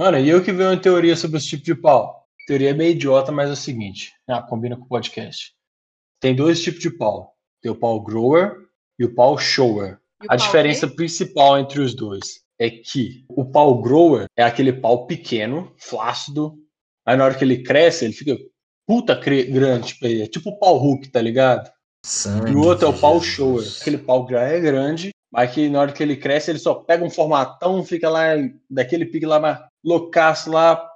Mano, e eu que vi uma teoria sobre os tipos de pau. Teoria meio idiota, mas é o seguinte. Ah, combina com o podcast. Tem dois tipos de pau. Tem o pau grower e o pau shower. E o A pau diferença quê? principal entre os dois é que o pau grower é aquele pau pequeno, flácido. Aí na hora que ele cresce, ele fica puta cre- grande. Tipo, é tipo o pau Hulk, tá ligado? Sangue E o outro é o pau shower. Aquele pau já é grande, mas que na hora que ele cresce, ele só pega um formatão, fica lá daquele pique lá, mais loucaço lá.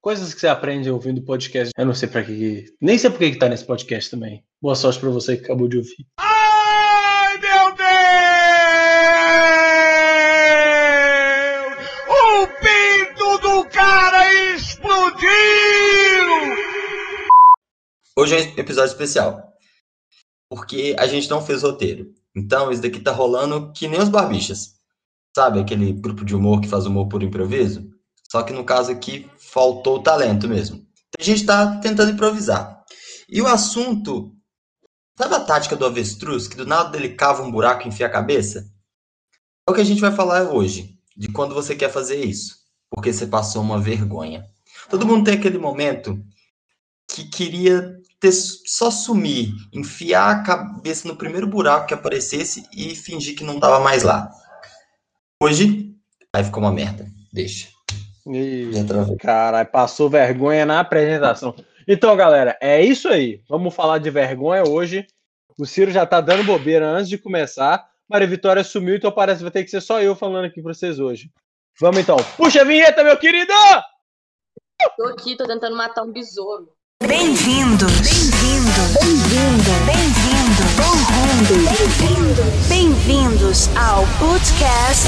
Coisas que você aprende ouvindo podcast. Eu não sei pra que. que- Nem sei por que que tá nesse podcast também. Boa sorte pra você que acabou de ouvir. Ai, meu Deus! O pinto do cara explodiu! Hoje é um episódio especial. Porque a gente não fez roteiro. Então, isso daqui tá rolando que nem os barbichas. Sabe aquele grupo de humor que faz humor por improviso? Só que no caso aqui, faltou o talento mesmo. A gente tá tentando improvisar. E o assunto. Sabe a tática do avestruz, que do nada ele cava um buraco e enfia a cabeça? É o que a gente vai falar hoje, de quando você quer fazer isso. Porque você passou uma vergonha. Todo mundo tem aquele momento que queria ter, só sumir, enfiar a cabeça no primeiro buraco que aparecesse e fingir que não tava mais lá. Hoje, aí ficou uma merda. Deixa. Caralho, passou vergonha na apresentação. Então, galera, é isso aí. Vamos falar de vergonha hoje. O Ciro já tá dando bobeira antes de começar. Maria Vitória sumiu, então parece que vai ter que ser só eu falando aqui pra vocês hoje. Vamos então. Puxa a vinheta, meu querido! Tô aqui, tô tentando matar um besouro. Bem-vindos. Bem-vindo. Bem-vindo. Bem-vindo. Bem-vindo. Bem-vindos ao podcast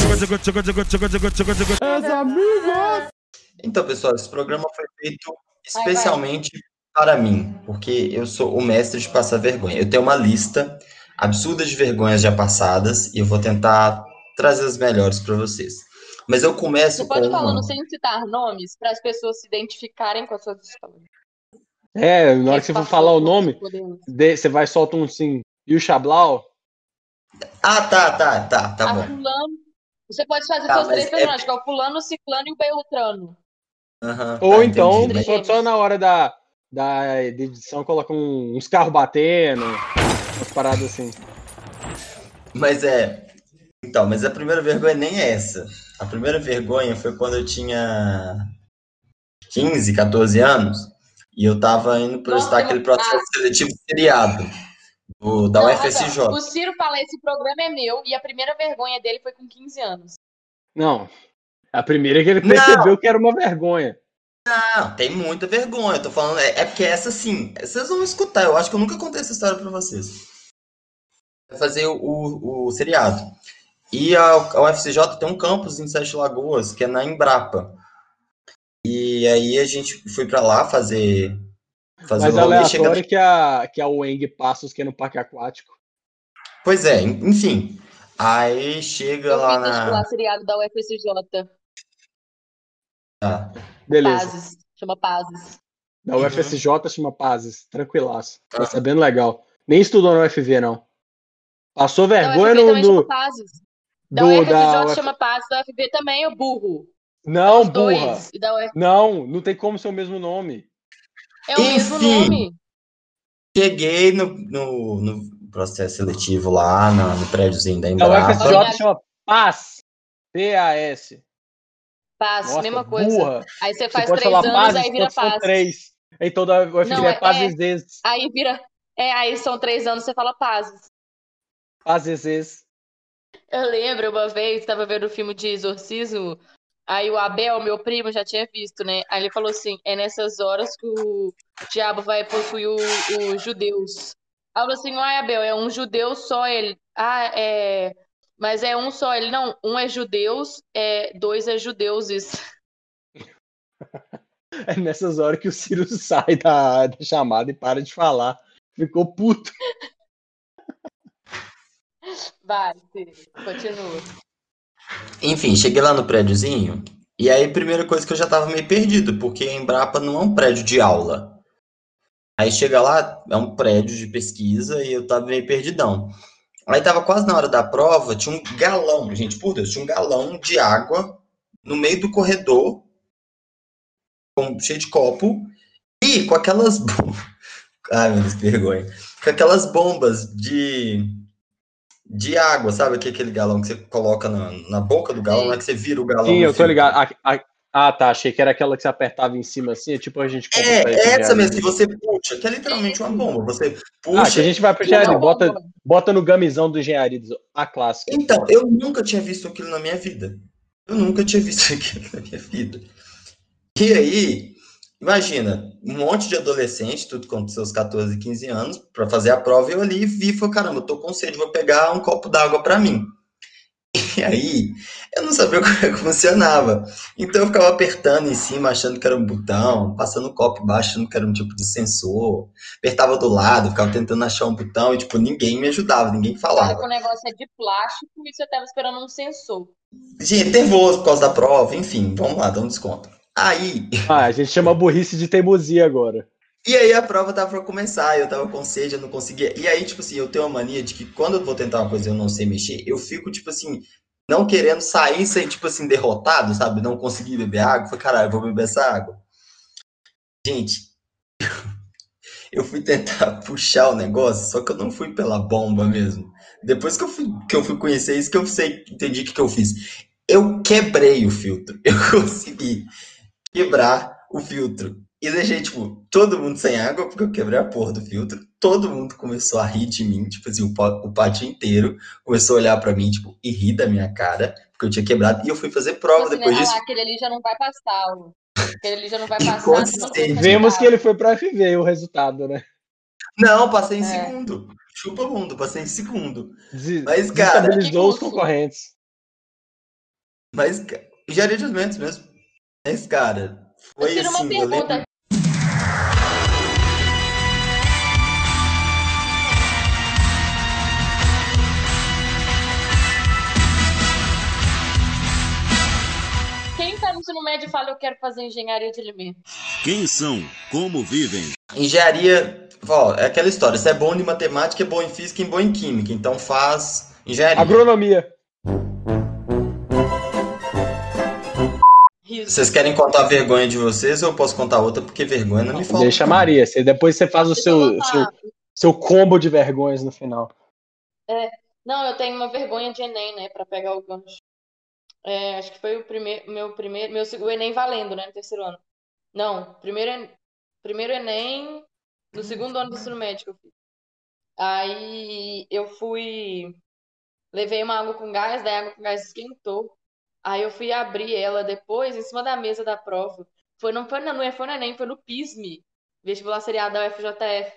Então, pessoal, esse programa foi feito especialmente para mim, porque eu sou o mestre de passar vergonha. Eu tenho uma lista absurda de vergonhas já passadas e eu vou tentar trazer as melhores para vocês. Mas eu começo Você pode com falar uma... no sem citar nomes para as pessoas se identificarem com as suas histórias. É, na hora que você for falar o nome, de- você vai soltar um sim. E o Chablau? Ah, tá, tá, tá, tá a bom. fulano. Você pode fazer Tá, seus mas três é- personagens, que é o fulano, o ciclano e o beltrano. Aham, Ou tá, então, entendi, só na hora da, da edição, coloca um- uns carros batendo, umas paradas assim. Mas é. Então, mas a primeira vergonha nem é essa. A primeira vergonha foi quando eu tinha 15, 14 anos e eu tava indo prestar Nossa, aquele processo seletivo seriado do, da Não, UFSJ. O Ciro fala, esse programa é meu, e a primeira vergonha dele foi com 15 anos. Não. A primeira é que ele Não. percebeu que era uma vergonha. Não, tem muita vergonha. Eu tô falando, é, é porque essa sim, vocês vão escutar. Eu acho que eu nunca contei essa história pra vocês. Vai fazer o, o, o seriado. E a, a UFCJ tem um campus em Sete Lagoas, que é na Embrapa. E aí a gente foi pra lá fazer. fazer Mas. Chega... aleatório que a, que a Weng Passos, que é no parque aquático. Pois é, enfim. Aí chega Eu lá na. seriado da UFSJ. Ah, Beleza. Pazes. Chama Pazes. Da Uhum. UFSJ chama Pazes. Tranquilaço. Tá Ah. sabendo legal. Nem estudou na UFV, não. Passou Da vergonha no. no Pazes. Da do, UFSJ da chama Pazes, da UFB também, o burro. Não, Os burra. dois. E da UF... Não, não tem como ser o mesmo nome. É o mesmo Enfim. nome. cheguei no, no, no processo seletivo lá, no, no prédiozinho da Embrapa. UFSJ Olha. chama PAS. P-A-S. Paz, Nossa, mesma coisa. burra. Aí você Você faz pode três anos, Pazes aí vira Paz. três. Então da UFV Não, é é- vezes. Aí vira. É, aí são três anos, você fala Pazes. Pazes vezes. Eu lembro uma vez, tava vendo o filme de exorcismo, aí o Abel, meu primo, já tinha visto, né? Aí ele falou assim: é nessas horas que o diabo vai possuir os judeus. Aí eu falei assim: ai, Abel, é um judeu só ele. Ah, é. Mas é um só ele. Não, um é judeus, é, dois é judeuses. É nessas horas que o Ciro sai da, da chamada e para de falar. Ficou puto. Vai, Ciro, continua. Enfim, cheguei lá no prédiozinho, e aí primeira coisa que eu já tava meio perdido, porque a Embrapa não é um prédio de aula. Aí chega lá, é um prédio de pesquisa, e eu tava meio perdidão. Aí tava quase na hora da prova, tinha um galão, gente, por Deus, tinha um galão de água no meio do corredor, cheio de copo e com aquelas. Ai, meu Deus, que vergonha. Com aquelas bombas de, de água, sabe? Que é aquele galão que você coloca na, na boca do galão, Sim. não é que você vira o galão. Sim, eu tô filtro. ligado. A- a- ah, tá. Achei que era aquela que você apertava em cima assim, é tipo a gente É, essa mesmo, que você puxa, que é literalmente uma bomba. Você puxa. Ah, que a gente vai pra Não, engenharia, bota, bota no gamizão do engenharia, a clássica. Então, eu nunca tinha visto aquilo na minha vida. Eu nunca tinha visto aquilo na minha vida. E aí, imagina, um monte de adolescente, tudo com seus 14, 15 anos, para fazer a prova, eu ali vi e falei, caramba, eu tô com sede, vou pegar um copo d'água para mim. E aí, eu não sabia como é que funcionava. Então eu ficava apertando em cima, achando que era um botão, passando o copo embaixo, achando que era um tipo de sensor. Apertava do lado, ficava tentando achar um botão e, tipo, ninguém me ajudava, ninguém Fala falava. o negócio é de plástico e você tava esperando um sensor. Gente, nervoso por causa da prova, enfim, vamos lá, dá um desconto. Aí, Ah, a gente chama burrice de teimosia agora. e aí a prova tava pra começar, eu tava com sede, eu não conseguia. E aí, tipo assim, eu tenho uma mania de que quando eu vou tentar uma coisa e eu não sei mexer, eu fico, tipo assim, não querendo sair sem, tipo assim, derrotado, sabe? Não conseguir beber água. Falei, caralho, eu vou beber essa água. Gente, eu fui tentar puxar o negócio, só que eu não fui pela bomba mesmo. Depois que eu fui, que eu fui conhecer isso, que eu sei, entendi o que, que eu fiz. Eu quebrei o filtro. Eu consegui quebrar o filtro. E deixei, tipo, todo mundo sem água, porque eu quebrei a porra do filtro. Todo mundo começou a rir de mim, tipo assim, o, pá- o pátio inteiro começou a olhar pra mim, tipo, e rir da minha cara, porque eu tinha quebrado. E eu fui fazer prova Tipo assim, depois? Ah disso. lá, aquele ali já não vai passar. ó. Aquele ali já não vai passar. consistente. não vai Vemos que ele foi pro FV, o resultado, né? Não, passei em É. segundo. Chupa mundo, passei em segundo. Des- Mas, cara, Desestabilizou os concorrentes. Mas, engenharia de alimentos mesmo. Mas, cara, Eu foi uma assim, eu lembro. Quem tá no ensino médio e fala eu quero fazer engenharia de alimentos? Quem são? Como vivem? Engenharia, ó, é aquela história. Se é bom em matemática, é bom em física e bom em química. Então faz engenharia. Agronomia. Riso. Vocês querem contar a vergonha de vocês ou eu posso contar outra? Porque vergonha não me falta. Deixa a Maria. Você, depois você faz o seu, seu, seu combo de vergonhas no final. Não, eu tenho uma vergonha de Enem, né, pra pegar o gancho. É, acho que foi o primeiro, meu primeiro, meu, seg- o Enem valendo, né, no terceiro ano. Não, primeiro, primeiro Enem no segundo ano do ensino médio que eu fiz. Aí eu fui, levei uma água com gás, daí a água com gás esquentou. Aí eu fui abrir ela depois em cima da mesa da prova. Foi, não foi, no- não foi no Enem, foi no PISME, vestibular seriado da UFJF.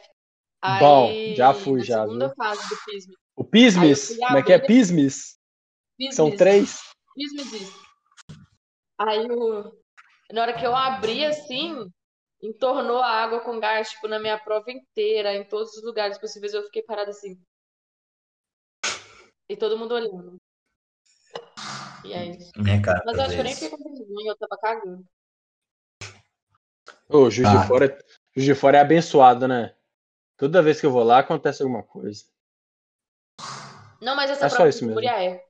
Bom, Aí, já fui na já, segunda viu? fase do PISME. O Pismes. Eu Como é que é Pismes? São PISMES. três. Diz. Aí, o... na hora que eu abri assim, entornou a água com gás, tipo, na minha prova inteira, em todos os lugares possíveis, eu fiquei parada assim. E todo mundo olhando. E é isso. Minha cara, Mas eu acho que eu nem fiquei com vergonha, eu tava cagando. Ô, Juiz Ah. de Fora, Juiz de Fora é abençoado, né? Toda vez que eu vou lá acontece alguma coisa. Não, mas essa É só prova isso de mesmo. Muriaé.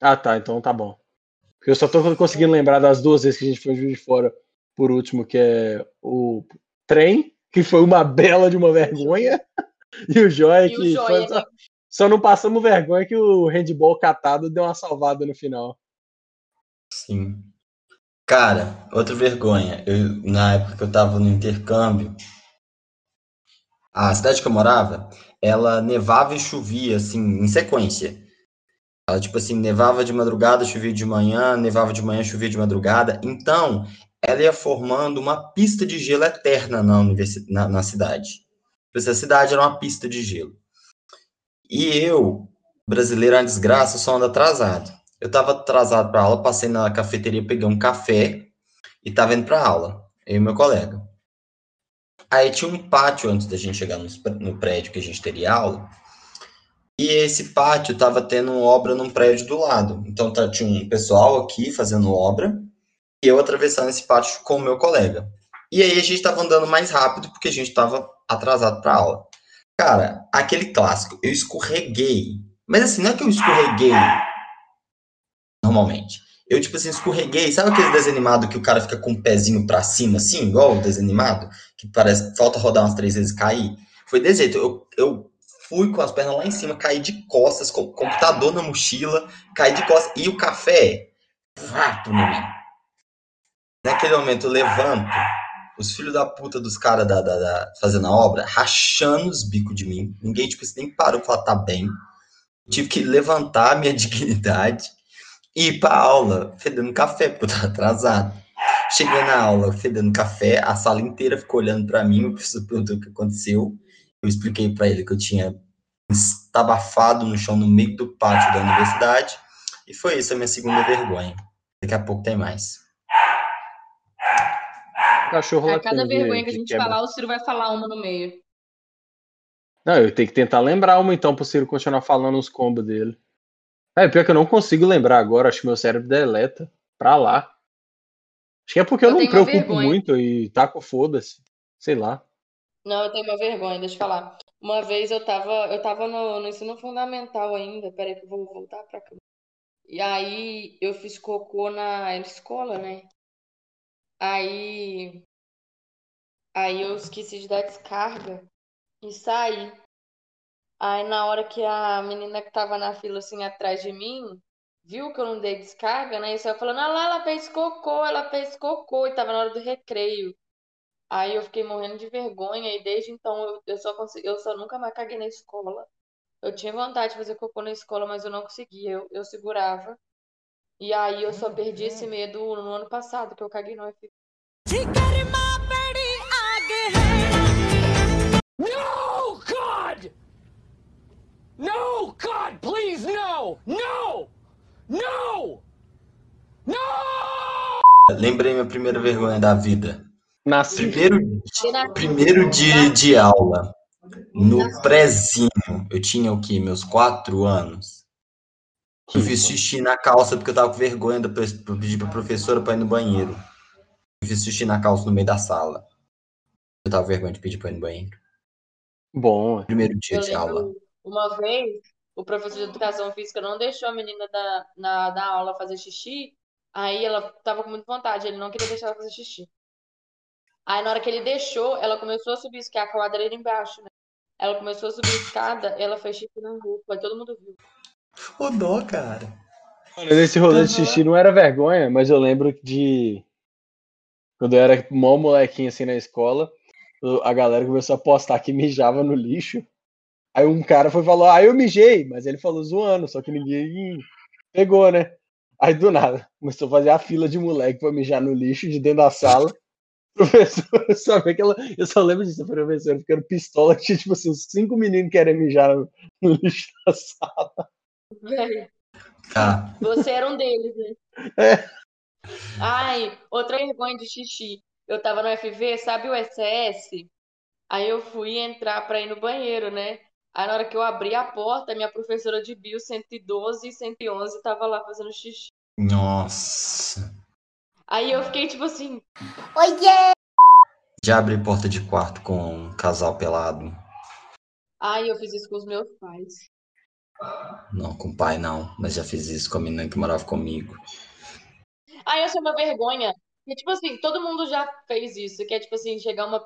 Ah, tá, então tá bom. Porque eu só tô conseguindo lembrar das duas vezes que a gente foi Juiz de Fora por último, que é o trem, que foi uma bela de uma vergonha, e o Joia, E o que Joia, foi né? Só, não passamos vergonha que o handball catado deu uma salvada no final. Sim. Cara, outra vergonha. Eu, na época que eu tava no intercâmbio, a cidade que eu morava, ela nevava e chovia, assim, em sequência. Ela, tipo assim, nevava de madrugada, chovia de manhã, nevava de manhã, chovia de madrugada. Então, ela ia formando uma pista de gelo eterna na, universi- na, na cidade. Tipo assim, cidade era uma pista de gelo. E eu, brasileiro é uma desgraça, só ando atrasado. Eu tava atrasado para aula, passei na cafeteria, peguei um café e tava indo para aula, eu e meu colega. Aí tinha um pátio antes da gente chegar no prédio que a gente teria aula. E esse pátio tava tendo obra num prédio do lado. Então tá, tinha um pessoal aqui fazendo obra e eu atravessando esse pátio com o meu colega. E aí a gente tava andando mais rápido porque a gente tava atrasado para aula. Cara, aquele clássico, eu escorreguei. Mas assim, não é que eu escorreguei normalmente. Eu, tipo assim, escorreguei. Sabe aquele desenho animado que o cara fica com o pezinho pra cima, assim, igual o desenho animado? Que parece falta rodar umas três vezes e cair? Foi desse jeito. Eu, eu fui com as pernas lá em cima, caí de costas, com o computador na mochila, caí de costas. E o café, vapo no mim. Naquele momento eu levanto, os filhos da puta dos caras da, da, da- fazendo a obra, rachando os bicos de mim. Ninguém, tipo nem parou pra falar, tá bem. Tive que levantar minha dignidade e ir pra aula fedendo café, porque eu tava atrasado. Cheguei na aula fedendo café, a sala inteira ficou olhando pra mim, o professor perguntou o que aconteceu. Eu expliquei pra ele que eu tinha estabafado no chão no meio do pátio da universidade. E foi isso a minha segunda vergonha. Daqui a pouco tem mais. Cachorro A cada tem de- vergonha que a gente quebra. falar, o Ciro vai falar uma no meio. Não, eu tenho que tentar lembrar uma então pro Ciro continuar falando os combos dele. É, pior que eu não consigo lembrar agora, acho que meu cérebro deleta pra lá. Acho que é porque eu, Eu não me preocupo vergonha. muito e tá com foda-se. Sei lá. Não, eu tenho uma vergonha, deixa eu falar. Uma vez eu tava, eu tava no, no ensino fundamental ainda, peraí que eu vou voltar pra cá. E aí eu fiz cocô na escola, né? Aí, aí eu esqueci de dar descarga e saí. Aí na hora que a menina que tava na fila assim atrás de mim, viu que eu não dei descarga, né? E saiu falando, ah lá, ela fez cocô, ela fez cocô, e tava na hora do recreio. Aí eu fiquei morrendo de vergonha e desde então eu, eu só consegui, eu só nunca mais caguei na escola. Eu tinha vontade de fazer cocô na escola, mas eu não conseguia, eu, eu segurava. E aí eu só perdi esse medo no ano passado, que eu caguei no UF. No, God! No, God, please, no! No! No! No! Lembrei minha primeira vergonha da vida. Nasci. Primeiro, primeiro dia de aula, no prézinho, eu tinha o quê? Meus quatro anos. Eu fiz xixi na calça porque eu tava com vergonha de pe- pedir pra professora pra ir no banheiro. Eu fiz xixi na calça no meio da sala. Eu tava com vergonha de pedir pra ir no banheiro. Bom, é. Primeiro dia Eu de aula. uma vez, o professor de educação física não deixou a menina da, na, da aula fazer xixi. Aí ela tava com muita vontade, ele não queria deixar ela fazer xixi. Aí na hora que ele deixou, ela começou a subir, que a quadra embaixo, né? Ela começou a subir a escada, ela fez xixi na aí todo mundo viu. Ô dó, cara. Mano, Nesse rolê de xixi não era vergonha, mas eu lembro de. Quando eu era mó molequinho assim na escola, a galera começou a postar que mijava no lixo. Aí um cara foi falou, ah, eu mijei, mas ele falou zoando, só que ninguém pegou, né? Aí do nada, começou a fazer a fila de moleque pra mijar no lixo de dentro da sala. Professor, só, vi aquela, eu só lembro disso, professor, ficando pistola, que tinha tipo assim, uns cinco meninos querendo mijar no, no lixo da sala. Tá. você era um deles, né? É. Ai, outra vergonha de xixi. Eu tava no FV, sabe o SS? Aí eu fui entrar pra ir no banheiro, né? Aí na hora que eu abri a porta, minha professora de bio 112 e 111 tava lá fazendo xixi. Nossa. Aí eu fiquei tipo assim, Já abri porta de quarto com um casal pelado. ai, eu fiz isso com os meus pais. Não, com o pai não, mas já fiz isso com a menina que morava comigo. Ai, eu sou uma vergonha. E tipo assim, todo mundo já fez isso, que é tipo assim, chegar uma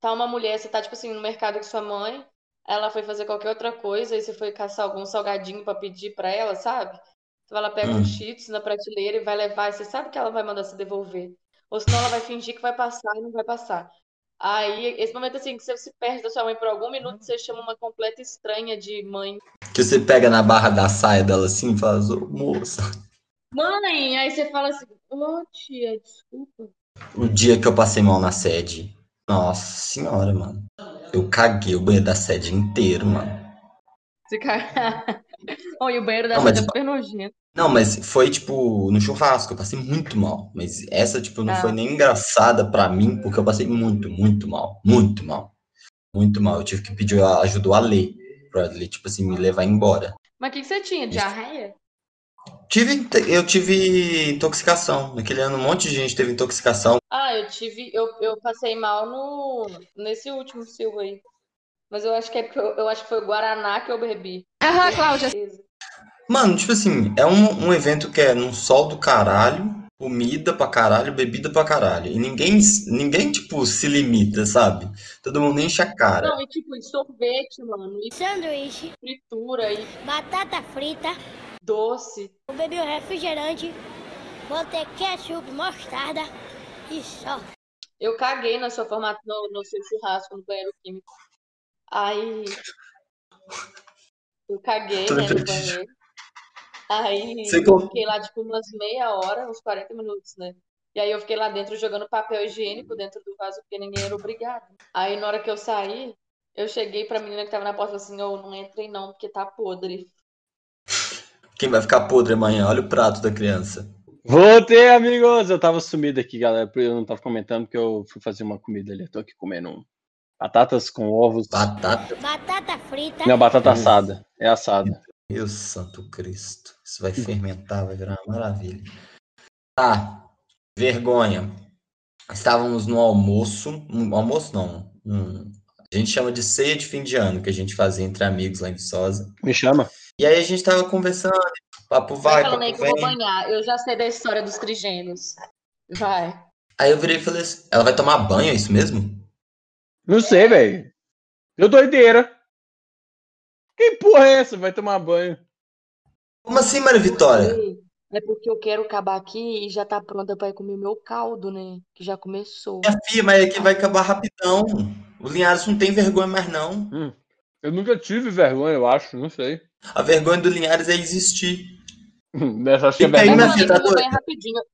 tá uma mulher, você tá tipo assim no mercado com sua mãe, ela foi fazer qualquer outra coisa e você foi caçar algum salgadinho pra pedir pra ela, sabe? Então ela pega Hum. um Cheetos na prateleira e vai levar, e você sabe que ela vai mandar se devolver. Ou senão ela vai fingir que vai passar e não vai passar. Aí, esse momento assim, que você se perde da sua mãe por algum minuto, você chama uma completa estranha de mãe. Que você pega na barra da saia dela assim e fala, ô moça. Mãe! Aí você fala assim, ô tia, desculpa. O dia que eu passei mal na sede. Nossa senhora, mano. Eu caguei o banheiro da sede inteiro, mano. Você cai... Oh, e o banheiro da Não, sede mas- é super nojento. Não, mas foi tipo no churrasco, eu passei muito mal. Mas essa, tipo, não Ah. foi nem engraçada pra mim, porque eu passei muito, muito mal. Muito mal. Muito mal. Eu tive que pedir ajuda do Ale pra ele, tipo assim, me levar embora. Mas o que, que você tinha? Diarreia? Tive, eu tive intoxicação. Naquele ano, um monte de gente teve intoxicação. Ah, eu tive. Eu, eu passei mal no, nesse último Silva aí. Mas eu acho que é porque eu, eu acho que foi o Guaraná que eu bebi. Aham, Cláudia. Mano, tipo assim, é um, um evento que é num sol do caralho, comida pra caralho, bebida pra caralho. E ninguém, ninguém tipo, se limita, sabe? Todo mundo enche a cara. Não, e tipo, e sorvete, mano, e sanduíche, fritura, e batata frita, doce. eu bebi um refrigerante, botei ketchup, mostarda e só. Eu caguei na sua formato, no, no seu churrasco no banheiro químico. Aí. Eu caguei, né, no perdido. banheiro. Aí eu fiquei lá, tipo, umas meia hora, uns 40 minutos, né? E aí eu fiquei lá dentro jogando papel higiênico dentro do vaso, porque ninguém era obrigado. Aí na hora que eu saí, eu cheguei pra menina que tava na porta e assim, ô, não entrei não, porque tá podre. Quem vai ficar podre amanhã? Olha o prato da criança. Voltei, amigos! Eu tava sumido aqui, galera. Eu não tava comentando porque eu fui fazer uma comida ali. Eu tô aqui comendo um. Batatas com ovos. Batata. Batata frita, Não, batata Hum. assada. É assada. Meu santo Cristo. Isso vai fermentar, vai virar uma maravilha. Tá. Vergonha. Estávamos no almoço. Um, almoço não. um- a gente chama de ceia de fim de ano, que a gente fazia entre amigos lá em Viçosa. Me chama. E aí a gente tava conversando. Papo Vai aí papo que eu vou banhar. Eu já sei da história dos trigêmeos. Vai. Aí eu virei e falei assim: ela vai tomar banho, é isso mesmo? Não sei, velho. Deu doideira. Que porra é essa? Vai tomar banho. Como assim, Maria Vitória? É porque eu quero acabar aqui e já tá pronta pra ir comer meu caldo, né? Que já começou. Minha filha, mas aqui vai acabar rapidão. O Linhares não tem vergonha mais, não. Eu nunca tive vergonha, eu acho. Não sei. A vergonha do Linhares é existir. Essa acho que é aí, vergonha. minha Mas, filha, tá doida?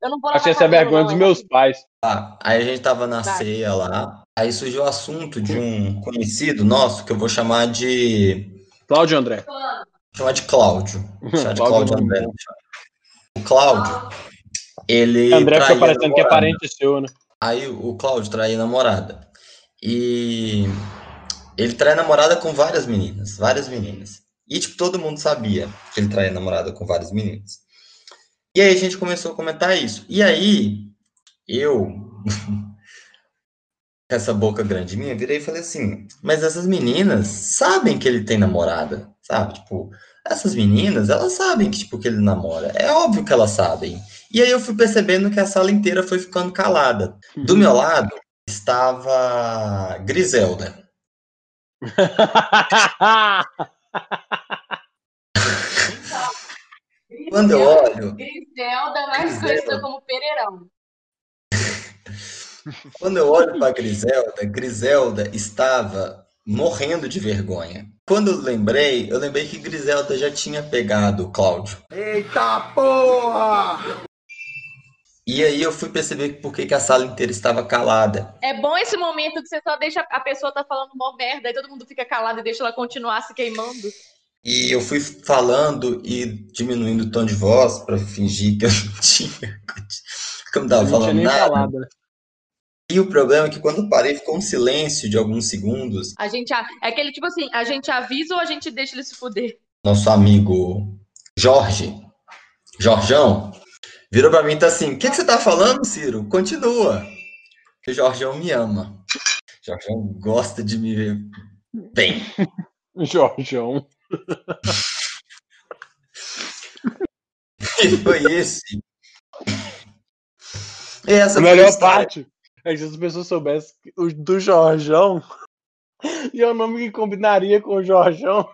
Eu não vou Acho que essa é a vergonha não, dos é meus pais. Tá, aí a gente tava na Vai. ceia lá. Aí surgiu o assunto de um conhecido nosso que eu vou chamar de. Cláudio André. chamar de Cláudio. Chamar de Cláudio Cláudio André. O Cláudio, ele. André fica parecendo que é parente seu, né? Aí o Cláudio traía a namorada. E ele traía a namorada com várias meninas, várias meninas. E tipo, todo mundo sabia que ele traía a namorada com várias meninas. E aí a gente começou a comentar isso. E aí eu com essa boca grande minha, virei e falei assim: "Mas essas meninas sabem que ele tem namorada, sabe? Tipo, essas meninas, elas sabem que tipo que ele namora. É óbvio que elas sabem. E aí eu fui percebendo que a sala inteira foi ficando calada. Do meu lado estava Griselda. Quando eu olho, Griselda, mais conhecida como Pereirão. quando eu olho para Griselda, Griselda estava morrendo de vergonha. Quando eu lembrei, eu lembrei que Griselda já tinha pegado o Cláudio. Eita porra! E aí eu fui perceber por que que a sala inteira estava calada. É bom esse momento que você só deixa a pessoa tá falando mó merda, aí todo mundo fica calado e deixa ela continuar se queimando. E eu fui falando e diminuindo o tom de voz para fingir que eu não tinha, que eu não tinha falando nada. falado. E o problema é que quando eu parei, ficou um silêncio de alguns segundos. A gente, a- é aquele tipo assim, a gente avisa ou a gente deixa ele se fuder? Nosso amigo Jorge, Jorjão, virou para mim e tá assim: O que, que você tá falando, Ciro? Continua. Porque o Jorjão me ama. O Jorjão gosta de me ver bem. Jorjão. E foi esse. E essa A foi a melhor parte é que se as pessoas soubessem que o do Jorjão e é o nome que combinaria com o Jorjão.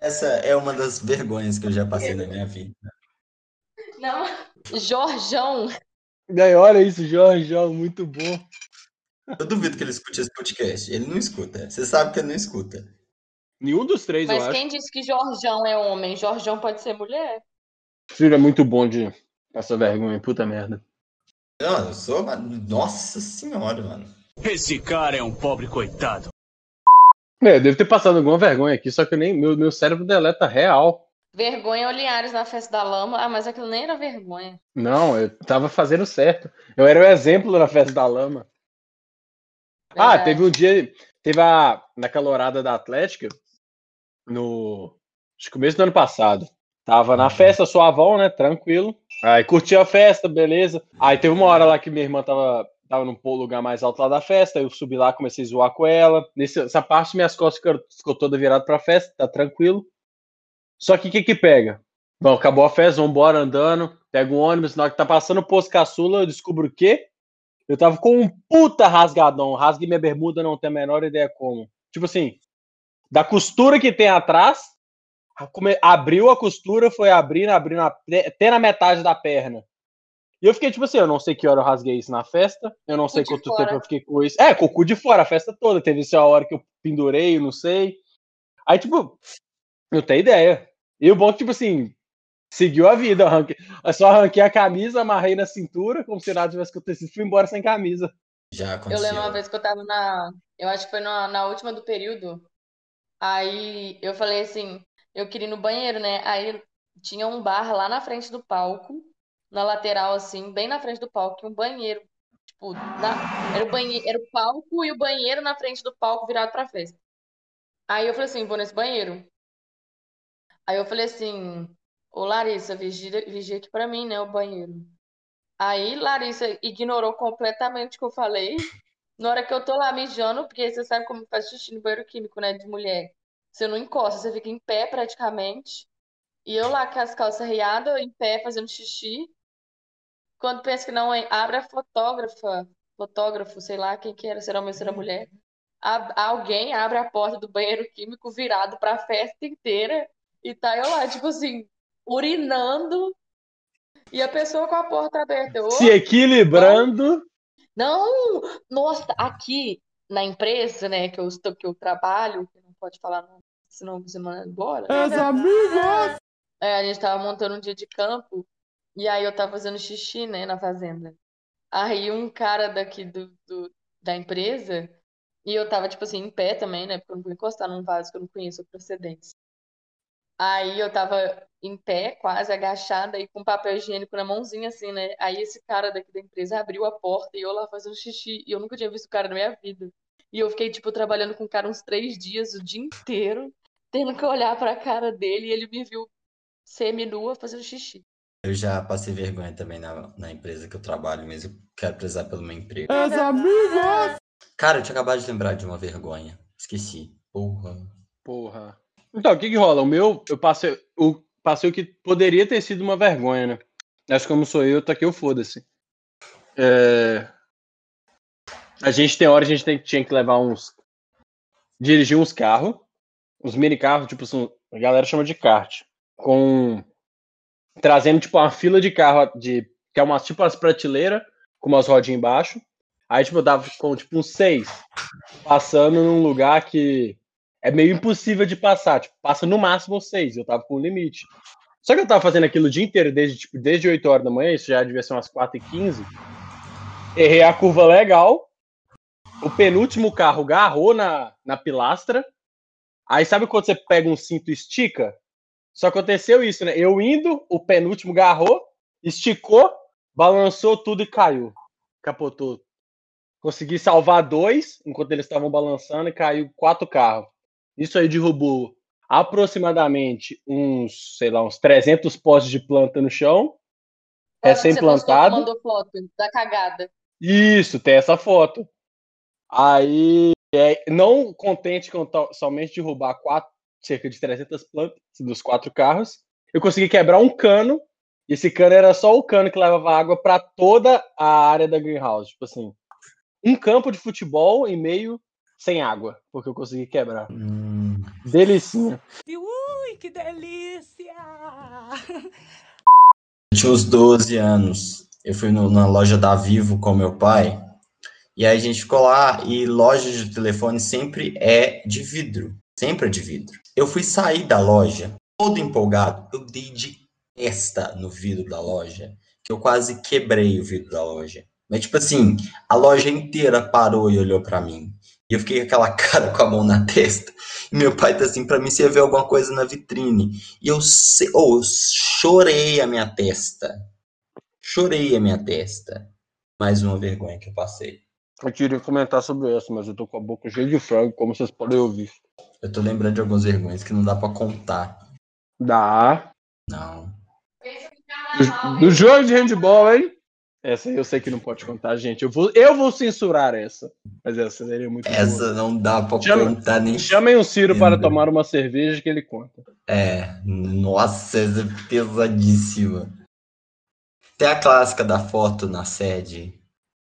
Essa é uma das vergonhas que eu já passei na minha vida. Não. Jorjão. E aí, olha isso, Jorjão, muito bom. Eu duvido que ele escute esse podcast. Ele não escuta. Você sabe que ele não escuta. Nenhum dos três, eu Mas acho. quem disse que Jorjão é homem? Jorjão pode ser mulher? Ciro é muito bom de passar vergonha, puta merda. Não, eu sou. uma- Nossa senhora, mano. Esse cara é um pobre coitado. É, eu devo ter passado alguma vergonha aqui, só que nem, meu, meu cérebro deleta real. Vergonha Olhares na festa da lama. Ah, mas aquilo nem era vergonha. Não, eu tava fazendo certo. Eu era o exemplo na festa da lama. Ah, Verdade. teve um dia, teve a, na calorada da Atlética, no acho que começo do ano passado. Tava na festa, sua avó, né, tranquilo. Aí curti a festa, beleza. Aí teve uma hora lá que minha irmã tava, tava num lugar mais alto lá da festa, eu subi lá, comecei a zoar com ela. Nesse, essa parte, minhas costas ficou, ficou toda virada pra festa, tá tranquilo. Só que o que que pega? Bom, acabou a festa, vambora andando. Pega um ônibus, na hora que tá passando o posto caçula, eu descubro o quê? Eu tava com um puta rasgadão. Rasguei minha bermuda, não tenho a menor ideia como. Tipo assim, da costura que tem atrás, come- abriu a costura, foi abrindo, abrindo até até na metade da perna. E eu fiquei tipo assim, eu não sei que hora eu rasguei isso na festa, eu não sei quanto fora. tempo eu fiquei com isso. É, com o cu de fora, a festa toda. Teve isso a hora que eu pendurei, eu não sei. Aí, tipo, eu tenho ideia. E o bom é que, tipo assim, seguiu a vida. Eu, arranquei, eu só arranquei a camisa, amarrei na cintura, como se nada tivesse acontecido, fui embora sem camisa. Já Eu aconteceu. lembro uma vez que eu tava na. Eu acho que foi na, na última do período. Aí eu falei assim, eu queria ir no banheiro, né? Aí tinha um bar lá na frente do palco, na lateral, assim, bem na frente do palco, um banheiro. Tipo, na- era o banheiro, era o palco e o banheiro na frente do palco virado pra festa. Aí eu falei assim, vou nesse banheiro. Aí eu falei assim, ô Larissa, vigia, vigia aqui pra mim, né, o banheiro. Aí Larissa ignorou completamente o que eu falei. Na hora que eu tô lá mijando, porque você sabe como faz xixi no banheiro químico, né, de mulher. Você não encosta, você fica em pé praticamente. E eu lá com as calças riadas, em pé, fazendo xixi. Quando pensa que não, hein, abre a fotógrafa, fotógrafo, sei lá quem que era, será homem, será mulher. A- alguém abre a porta do banheiro químico virado pra festa inteira. E tá eu lá, tipo assim, urinando. E a pessoa com a porta aberta. Eu, Se equilibrando. não, nossa, aqui na empresa, né, que eu que eu trabalho, que não pode falar não, senão você manda embora. É, a gente tava montando um dia de campo e aí eu tava fazendo xixi, né, na fazenda. Aí um cara daqui do, do- da empresa e eu tava tipo assim em pé também, né, porque eu não vou encostar num vaso que eu não conheço a procedência. Aí eu tava em pé, quase agachada e com papel higiênico na mãozinha assim, né? Aí esse cara daqui da empresa abriu a porta e eu lá fazendo xixi e eu nunca tinha visto o cara na minha vida. E eu fiquei tipo trabalhando com o cara uns três dias, o dia inteiro, tendo que olhar pra cara dele e ele me viu semi-nua fazendo xixi. Eu já passei vergonha também na, na empresa que eu trabalho, mas eu quero prezar pelo meu emprego. Cara, eu tinha acabado de lembrar de uma vergonha. Esqueci. Porra. Porra. Então, o que que rola? O meu, eu passei o, passei o que poderia ter sido uma vergonha, né? Acho que como sou eu, tá aqui eu foda-se. É, A gente tem hora, a gente tem, tinha que levar uns. Dirigir uns carros, uns mini carros, tipo a galera chama de kart. Com. Trazendo, tipo, uma fila de carro, de, que é uma, tipo umas prateleiras, com umas rodinhas embaixo. Aí, tipo, eu dava com, tipo, uns seis. Passando num lugar que é meio impossível de passar. Tipo, passa no máximo seis. Eu tava com o limite. Só que eu tava fazendo aquilo o dia inteiro, desde, tipo, desde 8 horas da manhã, isso já devia ser umas 4 e 15 Errei a curva legal. O penúltimo carro garrou na, na pilastra. Aí sabe quando você pega um cinto e estica? Só aconteceu isso, né? Eu indo, o penúltimo garrou, esticou, balançou tudo e caiu. Capotou. Consegui salvar dois enquanto eles estavam balançando e caiu quatro carros. Isso aí derrubou aproximadamente uns, sei lá, uns 300 postes de planta no chão. Olha que você postou, Recém-plantado. mandou foto da cagada. Isso, tem essa foto. Aí, é, não contente com somente derrubar quatro, cerca de 300 plantas dos quatro carros, eu consegui quebrar um cano. E esse cano era só o cano que levava água para toda a área da greenhouse. Tipo assim, um campo de futebol e meio sem água, porque eu consegui quebrar. Hum, Delicinha. Ui, que delícia! eu tinha uns 12 anos. Eu fui no- na loja da Vivo com meu pai. E aí a gente ficou lá e loja de telefone sempre é de vidro. Sempre é de vidro. Eu fui sair da loja, todo empolgado. Eu dei de testa no vidro da loja, que eu quase quebrei o vidro da loja. Mas, tipo assim, a loja inteira parou e olhou pra mim. E eu fiquei com aquela cara com a mão na testa. E meu pai tá assim, pra mim, você ver alguma coisa na vitrine. E eu, se... oh, eu chorei a minha testa. Chorei a minha testa. Mais uma vergonha que eu passei. Eu queria comentar sobre essa, mas eu tô com a boca cheia de frango, como vocês podem ouvir. Eu tô lembrando de algumas vergonhas que não dá pra contar. Dá. Não. Do, do jogo de handball, hein? Essa aí eu sei que não pode contar, gente. Eu vou, eu vou censurar essa. Mas essa seria muito boa. Essa não dá pra Chama- contar nem. Chamem o Ciro para tomar uma cerveja que ele conta. É, nossa, essa é pesadíssima. Tem a clássica da foto na sede.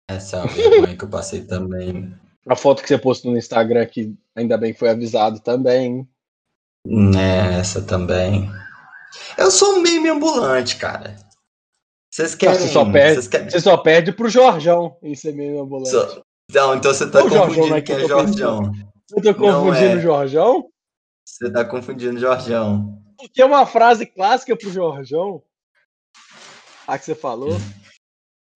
Essa é vergonha que eu passei também. A foto que você postou no Instagram, que ainda bem que foi avisado também. É, essa também. Eu sou um meme ambulante, cara. Vocês querem. você só perde- querem- Você só perde pro Jorjão em ser meio ambulante. só- Não, então você tá confundindo né, que é tô Jorjão. Eu tô confundindo é. o Jorjão? Você tá confundindo Jorjão. Porque é uma frase clássica pro Jorjão. A que você falou.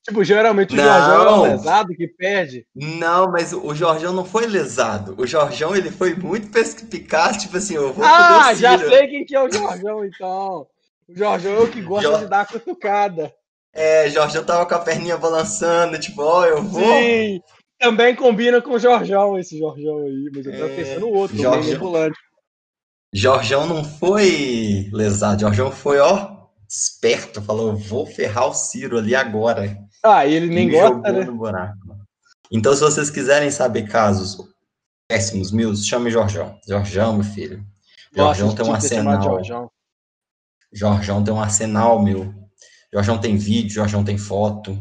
Tipo, geralmente o Não. Jorjão é lesado que perde. Não, mas o Jorjão não foi lesado. O Jorjão, ele foi muito perspicaz, tipo assim, eu vou Ah, já sei quem que é o Jorjão, então. O Jorjão é o que gosta Jo- de dar cutucada. É, Jorjão tava com a perninha balançando, tipo, ó, eu vou. Sim. Também combina com o Jorjão, esse Jorjão aí. Mas eu tava É, pensando no outro, o Jorjão. meme ambulante. Jorjão não foi lesado, Jorjão foi, ó, esperto, falou, eu vou ferrar o Ciro ali agora. Ah, ele nem Me gosta, né? Então, se vocês quiserem saber casos péssimos meus, chame Jorjão. Jorjão, meu filho. Jorjão Nossa, tem um chamado arsenal. Jorjão. Jorjão tem um arsenal, meu. Jorjão tem vídeo, Jorjão tem foto.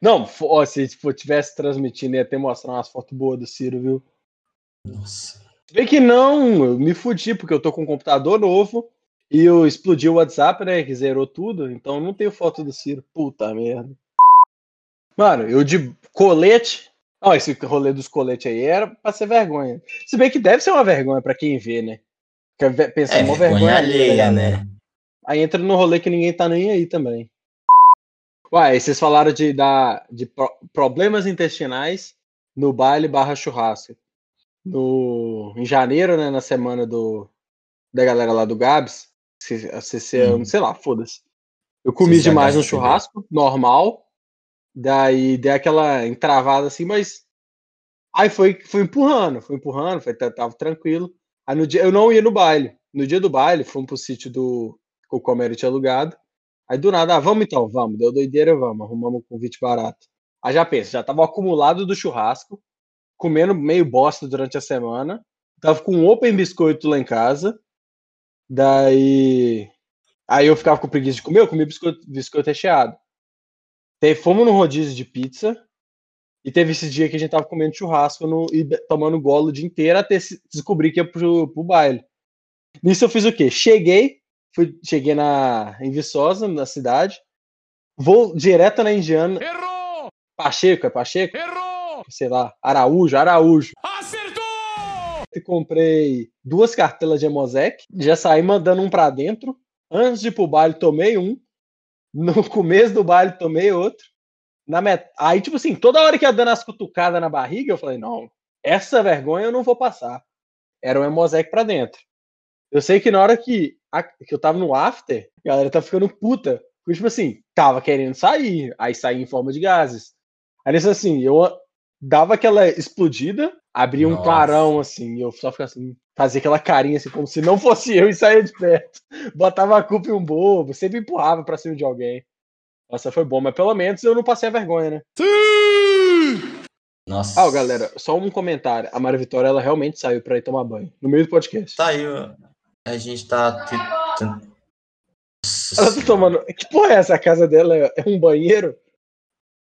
Não, ó, se tipo, tivesse transmitindo, ia até mostrar umas fotos boas do Ciro, viu? Nossa. Bem que não, eu me fudi, porque eu tô com um computador novo e eu explodi o WhatsApp, né? Que zerou tudo, então eu não tenho foto do Ciro. Puta merda. Mano, eu de colete. Ó, esse rolê dos coletes aí era pra ser vergonha. Se bem que deve ser uma vergonha pra quem vê, né? Ve- pensando, É, uma vergonha alheia, alheia, galera. né? Aí entra no rolê que ninguém tá nem aí também. Uai, vocês falaram de, da, de pro- problemas intestinais no baile barra churrasco. No, em janeiro, né, na semana do, da galera lá do Gabs, a CC, Hum. sei lá, foda-se. Eu comi demais no churrasco, normal. Daí dei aquela entravada assim, mas. Aí foi, foi empurrando, foi empurrando, foi, tá- tava tranquilo. Aí no dia, eu não ia no baile. No dia do baile, fomos pro sítio do que o Comero tinha alugado. Aí do nada, ah, vamos então, vamos. Deu doideira, vamos. Arrumamos um convite barato. Aí já pensa, já tava acumulado do churrasco, comendo meio bosta durante a semana. Tava com um open biscoito lá em casa. Daí. Aí eu ficava com preguiça de comer, eu comi biscoito, biscoito recheado. Daí fomos no rodízio de pizza. E teve esse dia que a gente tava comendo churrasco no- e tomando golo o dia inteiro até descobrir que ia pro, pro baile. Nisso eu fiz o quê? Cheguei, fui, cheguei na, em Viçosa, na cidade. Vou direto na Indiana. Errou! Pacheco, é Pacheco? Errou! Sei lá, Araújo, Araújo. Acertou! E comprei duas cartelas de Emosec. Já saí mandando um pra dentro. Antes de ir pro baile, tomei um. No começo do baile, tomei outro. Na met... Aí, tipo assim, toda hora que ia dando as cutucadas na barriga, eu falei, não, essa vergonha eu não vou passar. Era um Emosec pra dentro. Eu sei que na hora que, a- que eu tava no after, a galera tá ficando puta. Tipo assim, tava querendo sair. Aí saía em forma de gases. Aí, assim, eu dava aquela explodida, abria um clarão, assim, e eu só ficava assim, fazia aquela carinha, assim, como se não fosse eu e saía de perto. Botava a culpa em um bobo, sempre empurrava pra cima de alguém. Nossa, foi bom, mas pelo menos eu não passei a vergonha, né? Nossa. Ah, ó, galera, só um comentário. A Mara Vitória, ela realmente saiu pra ir tomar banho. No meio do podcast. Tá aí, ó. A gente tá. Ela tá tomando. Que porra é essa? A casa dela é um banheiro?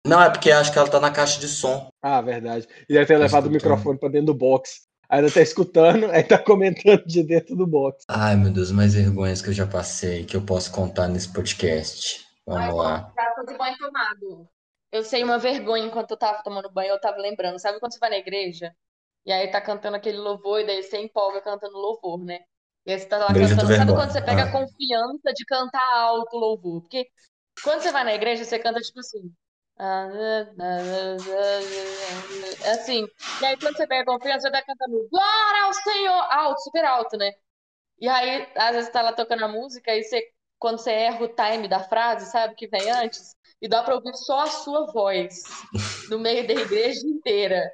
Não, é porque acho que ela tá na caixa de som. Ah, verdade. E deve ter Tá levado o escutando. microfone pra dentro do box. Aí ela tá escutando, aí tá comentando de dentro do box. Ai, meu Deus, mais vergonhas que eu já passei que eu posso contar nesse podcast. Vamos lá. Prato de banho tomado. Eu sei uma vergonha enquanto eu tava tomando banho, eu tava lembrando. Sabe quando você vai na igreja? E aí tá cantando aquele louvor, e daí você empolga cantando louvor, né? E aí você tá lá cantando. Sabe quando você pega Ah. a confiança de cantar alto o louvor? Porque quando você vai na igreja, você canta tipo assim. Assim. E aí quando você pega confiança, você tá cantando Glória ao Senhor! Alto, super alto, né? E aí, às vezes, tá lá tocando a música, e você, quando você erra o time da frase, sabe, que vem antes, e dá pra ouvir só a sua voz no meio da igreja inteira.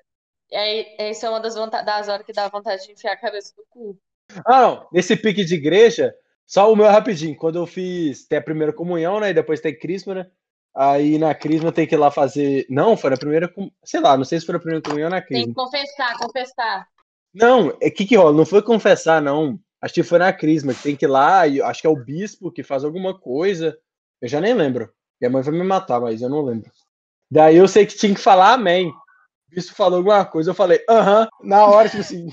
E aí, essa é uma das, das horas que dá vontade de enfiar a cabeça no cu. Ah, não. Nesse pique de igreja, só o meu rapidinho. Quando eu fiz, tem a primeira comunhão, né? E depois tem crisma, né? Aí na Crisma tem que ir lá fazer. Não, foi na primeira. Sei lá, não sei se foi na primeira comunhão ou na Tem Crisma. que confessar, confessar. Não, é que que rola? Não foi confessar, não. Acho que foi na Crisma, que tem que ir lá, e acho que é o bispo que faz alguma coisa. Eu já nem lembro. Minha mãe vai me matar, mas eu não lembro. Daí eu sei que tinha que falar amém. O bispo falou alguma coisa, eu falei, aham, na hora, tipo assim.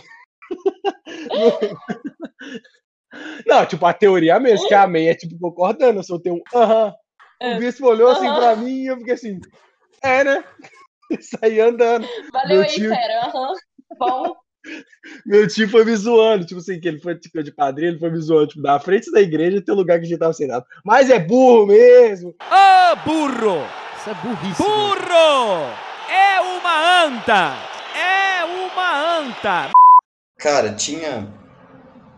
não, tipo, a teoria a mesma, que amém é tipo concordando, eu soltei um aham. É. O bispo olhou assim Aham. pra mim e eu fiquei assim, é, né? Saí andando. Valeu Meu aí, tio- fera. Aham. Bom. Meu tio foi me zoando, tipo assim, que ele foi tipo, de padrinho, ele foi me zoando, tipo, da frente da igreja tem o lugar que a gente tava sentado. Mas é burro mesmo! Ô, burro! Isso é burrice. né? Burro! É uma anta! É uma anta! Cara, tinha.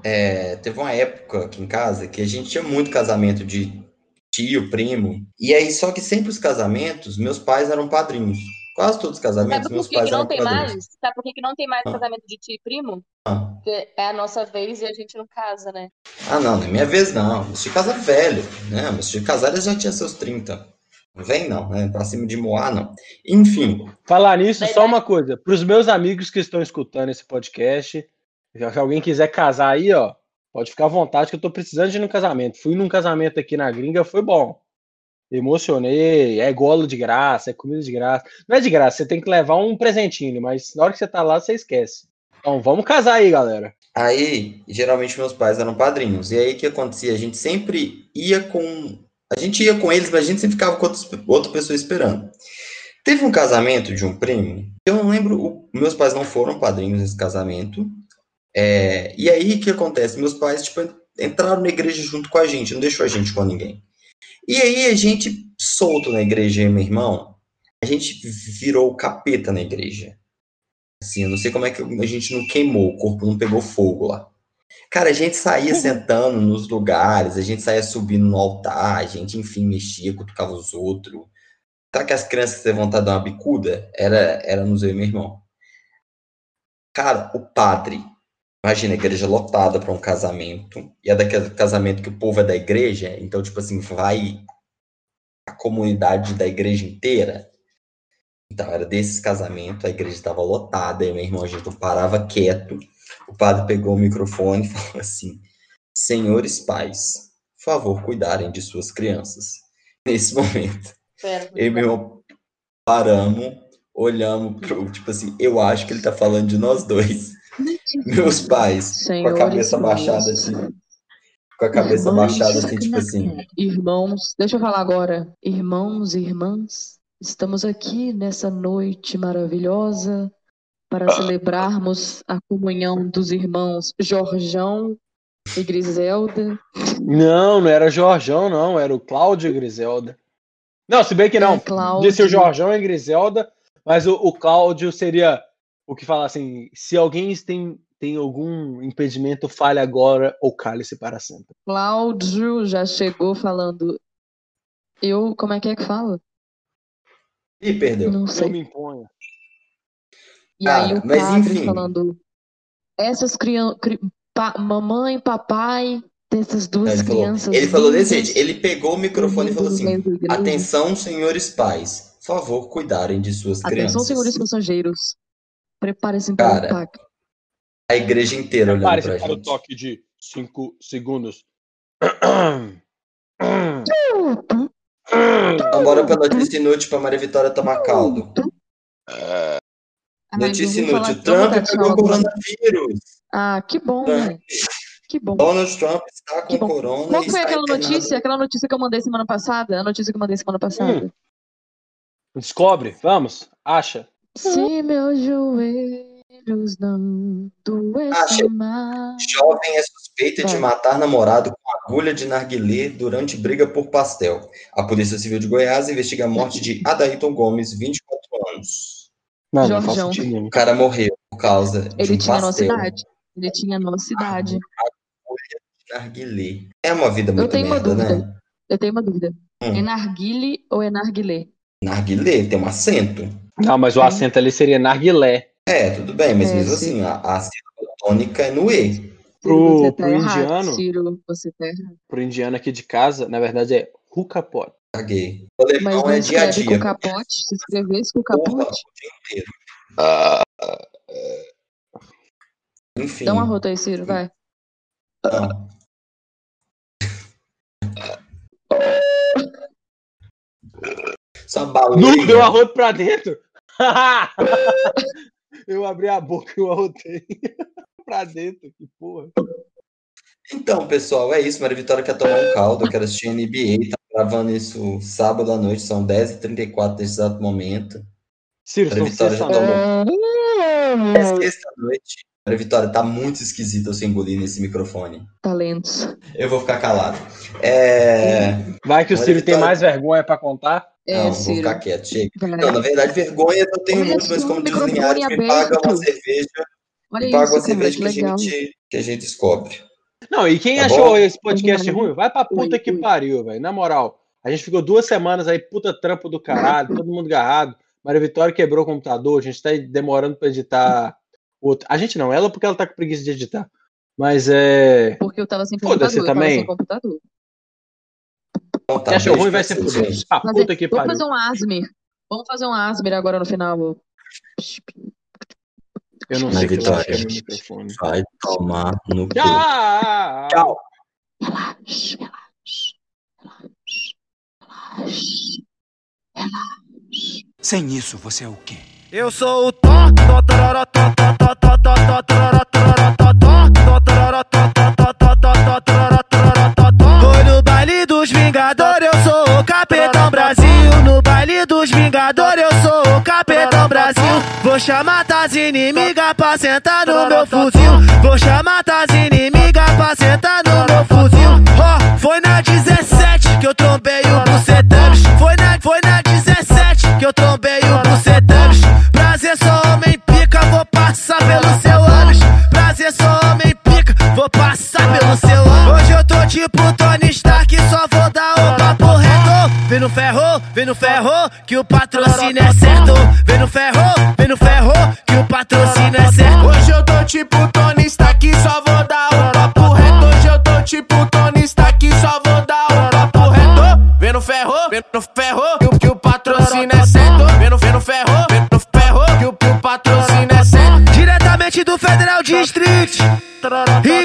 é, teve uma época aqui em casa que a gente tinha muito casamento de tio, primo. E aí, só que sempre os casamentos, meus pais eram padrinhos. Quase todos os casamentos, meus pais que não eram tem padrinhos. mais? Sabe por que, que não tem mais Ah. casamento de tio e primo? Ah. Porque é a nossa vez e a gente não casa, né? Ah, não, não é minha vez não. Meus tios casaram velho, né? Meus tios casaram já tinha seus 30. Não vem não, né? Pra cima de Moá, não. Enfim, Falar nisso, só uma coisa. Para os meus amigos que estão escutando esse podcast, se alguém quiser casar aí, ó, pode ficar à vontade que eu tô precisando de ir num casamento. Fui num casamento aqui na gringa, foi bom. Emocionei, é golo de graça, é comida de graça. Não é de graça, você tem que levar um presentinho, mas na hora que você tá lá, você esquece. Então, vamos casar aí, galera. Aí, geralmente meus pais eram padrinhos. E aí o que acontecia? A gente sempre ia com. A gente ia com eles, mas a gente sempre ficava com outros- outra pessoa esperando. Teve um casamento de um primo, eu não lembro. o- Meus pais não foram padrinhos nesse casamento. É, e aí o que acontece? Meus pais, tipo, entraram na igreja junto com a gente, não deixou a gente com ninguém. E aí a gente, solto na igreja, eu meu irmão, a gente virou capeta na igreja. Assim, eu não sei como é que a gente não queimou, o corpo não pegou fogo lá. Cara, a gente saía sentando nos lugares, a gente saía subindo no altar, a gente, enfim, mexia, cutucava os outros. Sabe que as crianças que têm vontade de dar uma bicuda? Era, era nos eu e meu irmão. Cara, o padre, imagina a igreja lotada para um casamento, e é daquele casamento que o povo é da igreja, então, tipo assim, vai a comunidade da igreja inteira. Então, era desses casamentos, a igreja estava lotada, e meu irmão, a gente não parava quieto. O padre pegou o microfone e falou assim: Senhores pais, por favor, cuidarem de suas crianças. Nesse momento, eu e meu irmão paramos, olhamos pro, tipo assim, eu acho que ele tá falando de nós dois. Meus pais, com a cabeça baixada assim. Com a cabeça Irmãos, baixada assim, tipo assim. Irmãos, deixa eu falar agora. Irmãos e irmãs, estamos aqui nessa noite maravilhosa para celebrarmos a comunhão dos irmãos Jorjão e Griselda. Não, não era Jorjão, não, era o Cláudio e Griselda. Não, se bem que não. É, Cláudio. Disse o Jorjão e Griselda, mas o, o Cláudio seria o que fala assim: se alguém tem, tem algum impedimento, fale agora ou cale-se para sempre. Cláudio já chegou falando. Eu, como é que é que fala? Ih, perdeu. Não Eu sei. me imponho. E aí Cara, o mas padre enfim. falando, essas crianças, mamãe, papai, dessas duas Ele falou, crianças ele falou desse jeito, ele pegou o microfone e falou assim. Atenção, senhores pais, por favor, cuidarem de suas Atenção, crianças. senhores passageiros. Preparem-se para o impacto. A igreja inteira olhando pra para o toque de 5 segundos. Então, bora pra notícia inútil pra Maria Vitória tomar caldo. Ai, Notícia inútil: Trump pegou coronavírus. Ah, que bom, Trump. né? Que bom. Donald Trump está com corona Qual foi aquela internado. notícia? Aquela notícia que eu mandei semana passada? A notícia que eu mandei semana passada. Descobre, vamos, acha. Se meus joelhos mais. Jovem é suspeita de Vai. matar namorado com agulha de narguilé durante briga por pastel. A Polícia Civil de Goiás investiga a morte de Adailton Gomes, 24 anos. Não, não faz sentido. O cara morreu por causa de Ele um tinha nossa pastel idade. Ele tinha nossa idade. de narguilé. É uma vida Eu muito tenho uma merda, dúvida. né? Eu tenho uma dúvida. Hum. É narguile ou é narguilé? Narguilé tem um acento. Não, mas o acento ali seria narguilé. É, tudo bem, mas É, mesmo sim. assim, a, a sílaba tônica é no E. Pro- você tá pro errado. indiano? Ciro, você tá errado. Pro indiano aqui de casa, na verdade é Rukapot. Caguei. O Mas alemão não é dia a dia. com capote? Se escrevesse com Porra, o capote? dia inteiro. Ah, é. Enfim. Dá uma rota aí, Ciro, vai. Não. Só baleia. Nu, deu arroto pra dentro. eu abri a boca e eu arrotei pra dentro, que porra. Então, pessoal, é isso. Maria Vitória quer tomar um caldo. Eu quero assistir NBA. Tá gravando isso sábado à noite. São 10h34 nesse exato momento. Ciro, Maria Vitória já tomou. É sexta-noite. Maria Vitória, tá muito esquisito eu sem engolir nesse microfone. Talentos. Eu vou ficar calado. É... Vai que o Maria Ciro tem Vitória- mais vergonha pra contar. É, Não, vou ficar quieto, chega. Não, na verdade, vergonha eu tenho Olha muito, mas como microfone Linhares, me paga uma cerveja, Olha me paga uma cerveja que a, gente, que a gente descobre. Não, e quem Tá achou bom? esse podcast ruim, vai pra puta que pariu, velho. Na moral, a gente ficou duas semanas aí, puta trampo do caralho, todo mundo agarrado. Maria Vitória quebrou o computador, a gente tá demorando pra editar outro. A gente não, ela porque ela tá com preguiça de editar. Mas é. Porque eu tava sem Foda-se computador. Eu tava também. sem computador. Então, tá, ruim vai ser fudido. gente. Ah, Fazer- puta que Vamos pariu. fazer um Asmer. Vamos fazer um Asmer agora no final. Eu não Na sei o que eu vitória. que é microfone. Vai tomar no cu. Tchau! Tchau. Relaxa, relaxa, relaxa, relaxa. Sem isso, você é o quê? Eu sou o Tó, Tó, tororó, Tó, Tó, Tó, Tó, Tó, Tó, tororó, Vingadores, eu sou o Capitão Brasil. No baile dos Vingadores, eu sou o Capitão Brasil. Vou chamar tas inimigas pra sentar no meu fuzil. Vou chamar tas inimigas pra sentar no meu fuzil. Ó, foi na 17 que eu trombei o Bucetanos. Foi na, foi na 17 que eu trombei o Bucetanos. Prazer, sou homem pica, vou passar pelo seu ânus. Prazer, sou homem pica, vou passar pelo seu ânus. Hoje eu tô tipo Tony Vem no ferro, vem no ferro, que o patrocínio é certo. Vem no ferro, vem no ferro, que o patrocínio é certo. Hoje eu tô tipo Tony Stark, só vou dar o papo reto. Hoje eu tô tipo Tony Stark, só vou dar o papo reto. Vem no ferro, vem no ferro, que o, que o patrocínio é certo. Vem no, vem no ferro, vem no ferro, que o, que o patrocínio é certo. Diretamente do Federal District. Igual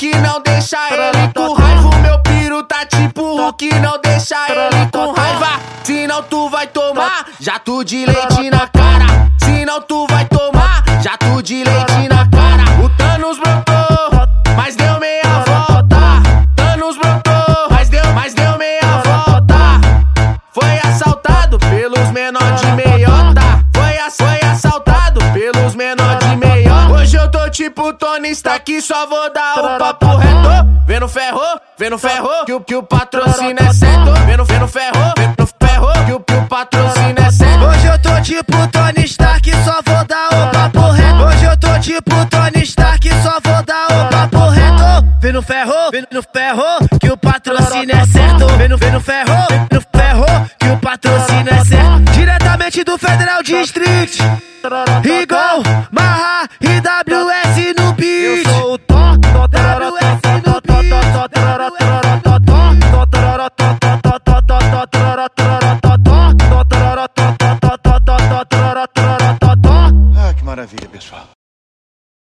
Hulk, não deixa ele com raiva. O meu piro tá tipo Hulk, não deixa ele com raiva. Senão tu vai tomar jato de leite na cara. Senão tu vai tomar jato de leite na cara. Tipo Tony Stark, só vou dar o papo reto. Vem no ferro, vem no ferro, que o, que o patrocínio é certo. Vem no, vem no ferro, vem no ferro, que o, que o patrocínio é certo. Hoje eu tô tipo Tony Stark, só vou dar o papo reto. Hoje eu tô tipo Tony Stark, só vou dar o papo reto. Vem no ferro, vem no ferro, que o patrocínio é certo. Vem no ferro, vem no ferro, que o patrocínio é certo. Diretamente do Federal District. Igual e